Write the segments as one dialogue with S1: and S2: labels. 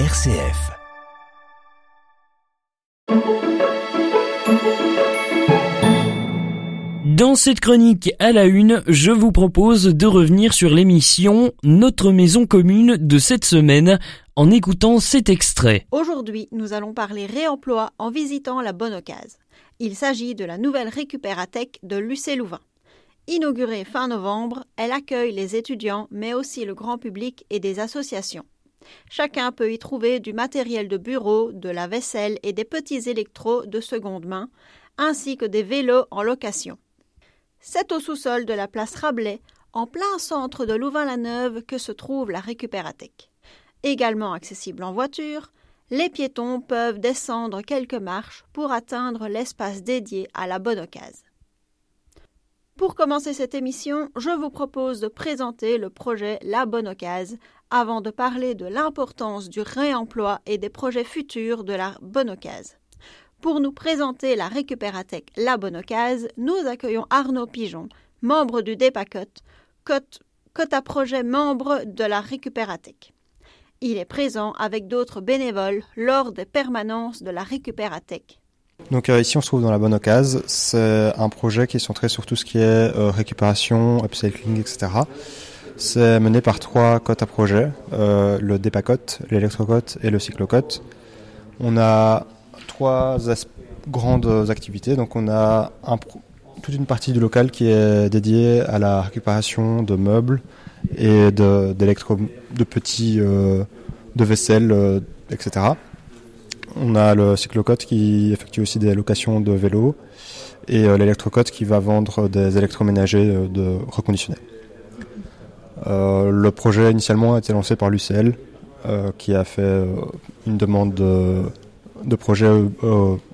S1: RCF.
S2: Dans cette chronique à la une, je vous propose de revenir sur l'émission Notre maison commune de cette semaine en écoutant cet extrait.
S3: Aujourd'hui, nous allons parler réemploi en visitant la Bonne Occasion. Il s'agit de la nouvelle récupérathèque de Lucé-Louvain. Inaugurée fin novembre, elle accueille les étudiants mais aussi le grand public et des associations. Chacun peut y trouver du matériel de bureau, de la vaisselle et des petits électros de seconde main, ainsi que des vélos en location. C'est au sous-sol de la place Rabelais, en plein centre de Louvain-la-Neuve, que se trouve la récupérathèque. Également accessible en voiture, les piétons peuvent descendre quelques marches pour atteindre l'espace dédié à la bonne occasion. Pour commencer cette émission, je vous propose de présenter le projet La Bonne Occasion avant de parler de l'importance du réemploi et des projets futurs de la Bonne Occasion. Pour nous présenter la récupérathèque La Bonne Occasion, nous accueillons Arnaud Pigeon, membre du DEPACOT, cote à projet membre de la récupérathèque. Il est présent avec d'autres bénévoles lors des permanences de la récupérathèque.
S4: Donc euh, ici on se trouve dans la bonne occasion. C'est un projet qui est centré sur tout ce qui est euh, récupération, upcycling, etc. C'est mené par trois cotes à projet, euh, le dépacote, l'électrocote et le cyclocote. On a trois grandes activités. Donc on a toute une partie du local qui est dédiée à la récupération de meubles et de, de petits de vaisselle, etc. On a le cyclocote qui effectue aussi des locations de vélos et euh, l'électrocote qui va vendre des électroménagers euh, de reconditionnés. Euh, le projet initialement a été lancé par l'UCL qui a fait une demande de, projet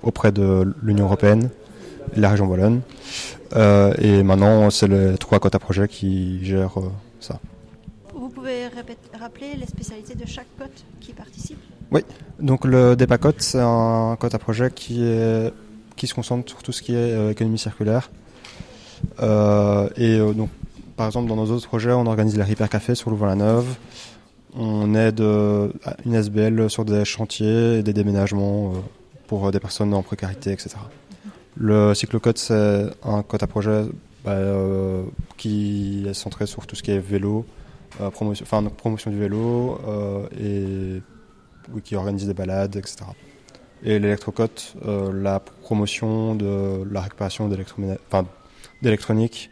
S4: auprès de l'Union européenne et la région Wallonne. et maintenant, c'est les trois cotes à projet qui gèrent ça.
S3: Vous pouvez rappeler les spécialités de chaque cote qui participe?
S4: Oui, donc le DEPACOT, c'est un à projet qui, est, qui se concentre sur tout ce qui est euh, économie circulaire. Euh, et euh, donc, par exemple, dans nos autres projets, on organise la Hyper Café sur Louvain-la-Neuve. On aide une SBL sur des chantiers et des déménagements pour des personnes en précarité, etc. Le cyclocode, c'est un code à projet bah, qui est centré sur tout ce qui est vélo, promotion, enfin, promotion du vélo et qui organise des balades, etc. Et l'électrocote, euh, la promotion de la récupération d'électronique,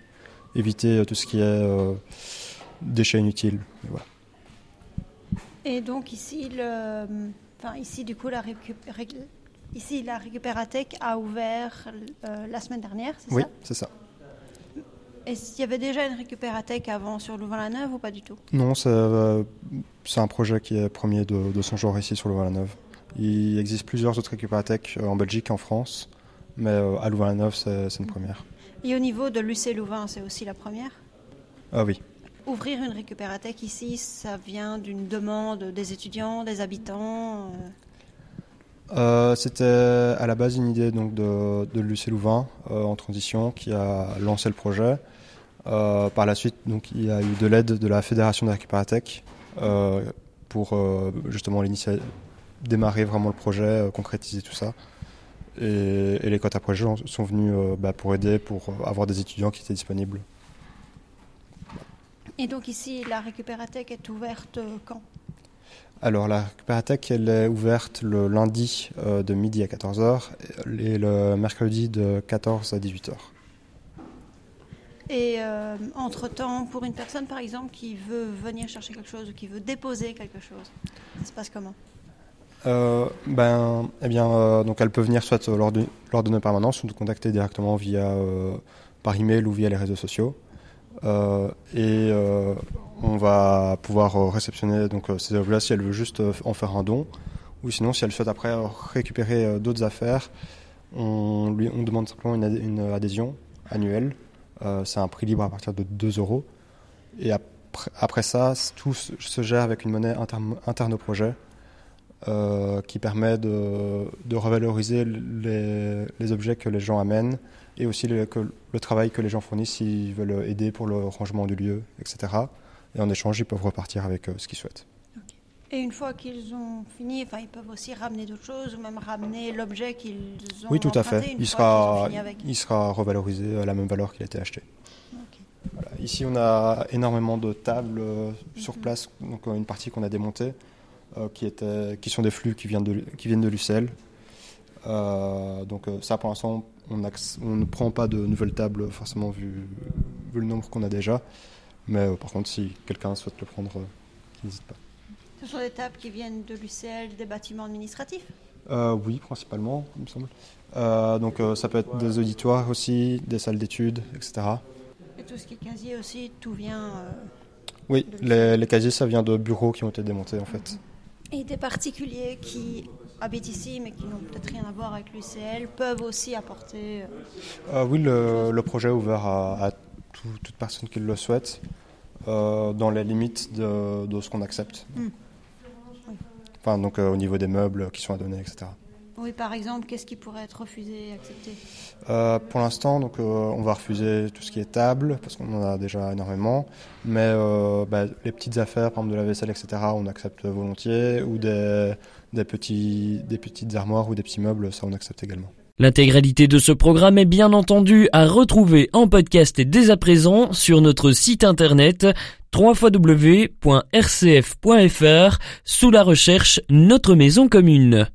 S4: éviter euh, tout ce qui est euh, déchets inutiles.
S3: Et, donc ici, le, ici du coup, la, ici, la récupérathèque a ouvert la semaine dernière, c'est
S4: oui,
S3: ça?
S4: Oui, c'est ça.
S3: Est-ce qu'il y avait déjà une récupérathèque avant sur Louvain-la-Neuve ou pas du tout?
S4: Non, euh, c'est un projet qui est premier de, son genre ici sur Louvain-la-Neuve. Il existe plusieurs autres récupérathèques euh, en Belgique et en France, mais euh, à Louvain-la-Neuve, c'est une première.
S3: Et au niveau de l'UC Louvain, c'est aussi la première?
S4: Ah oui.
S3: Ouvrir une récupérathèque ici, ça vient d'une demande des étudiants, des habitants
S4: C'était à la base une idée donc, de, de l'UC Louvain en transition qui a lancé le projet. Euh, par la suite, donc, il y a eu de l'aide de la Fédération de récupératech euh, pour euh, justement démarrer vraiment le projet, concrétiser tout ça. Et, les quotas projets sont venus bah, pour aider, pour avoir des étudiants qui étaient disponibles.
S3: Et donc ici, la récupératech est ouverte quand?
S4: Alors la récupératech, elle est ouverte le lundi de midi à 14h et le mercredi de 14 à 18h.
S3: Et euh, entre-temps, pour une personne, par exemple, qui veut venir chercher quelque chose ou qui veut déposer quelque chose, ça se passe comment?
S4: Euh, ben, eh bien, euh, donc elle peut venir soit lors de, lors de nos permanences ou nous contacter directement via par email ou via les réseaux sociaux. et on va pouvoir réceptionner donc ces objets si elle veut juste en faire un don, ou sinon si elle souhaite après récupérer d'autres affaires, on lui on demande simplement une, adhésion annuelle euh, c'est un prix libre à partir de 2 euros. Et après, ça, tout se gère avec une monnaie interne, au projet euh, qui permet de, revaloriser les, objets que les gens amènent et aussi le, travail que les gens fournissent s'ils veulent aider pour le rangement du lieu, etc. Et en échange, ils peuvent repartir avec euh, ce qu'ils souhaitent.
S3: Et une fois qu'ils ont fini, enfin, ils peuvent aussi ramener d'autres choses ou même ramener l'objet qu'ils ont
S4: Oui, tout à fait. Il sera, il revalorisé à la même valeur qu'il a été acheté. Voilà. Ici, on a énormément de tables euh, sur
S3: Mhm.
S4: place, donc euh, une partie qu'on a démontée, qui, était, qui sont des flux qui viennent de, qui viennent de l'UCL. Euh, donc euh, ça, pour l'instant, on, ne prend pas de nouvelles tables, forcément, vu, vu le nombre qu'on a déjà. Mais euh, par contre, si quelqu'un souhaite le prendre, euh, n'hésite pas.
S3: Ce sont des tables qui viennent de l'UCL, des bâtiments administratifs?
S4: Euh, oui, principalement, il me semble. Euh, donc euh, ça peut être des auditoires aussi, des salles d'études, etc.
S3: Et tout ce qui est casier aussi, tout vient. euh,
S4: Oui, les, les casiers, ça vient de bureaux qui ont été démontés en fait.
S3: Et des particuliers qui habitent ici mais qui n'ont peut-être rien à voir avec l'UCL peuvent aussi apporter. euh,
S4: Euh, oui, le, le projet est ouvert à, à tout- toute personne qui le souhaite, euh, dans les limites de, de ce qu'on accepte.
S3: Mm. Oui.
S4: Enfin, donc euh, au niveau des meubles qui sont à donner, etc.
S3: Oui, par exemple, qu'est-ce qui pourrait être refusé, accepté?
S4: Euh, pour l'instant, donc, euh, on va refuser tout ce qui est table, parce qu'on en a déjà énormément. Mais euh, bah, les petites affaires, par exemple de la vaisselle, etc., on accepte volontiers. Ou des, des, petits, des petites armoires ou des petits meubles, ça on accepte également.
S2: L'intégralité de ce programme est bien entendu à retrouver en podcast dès à présent sur notre site internet www.rcf.fr sous la recherche Notre Maison Commune.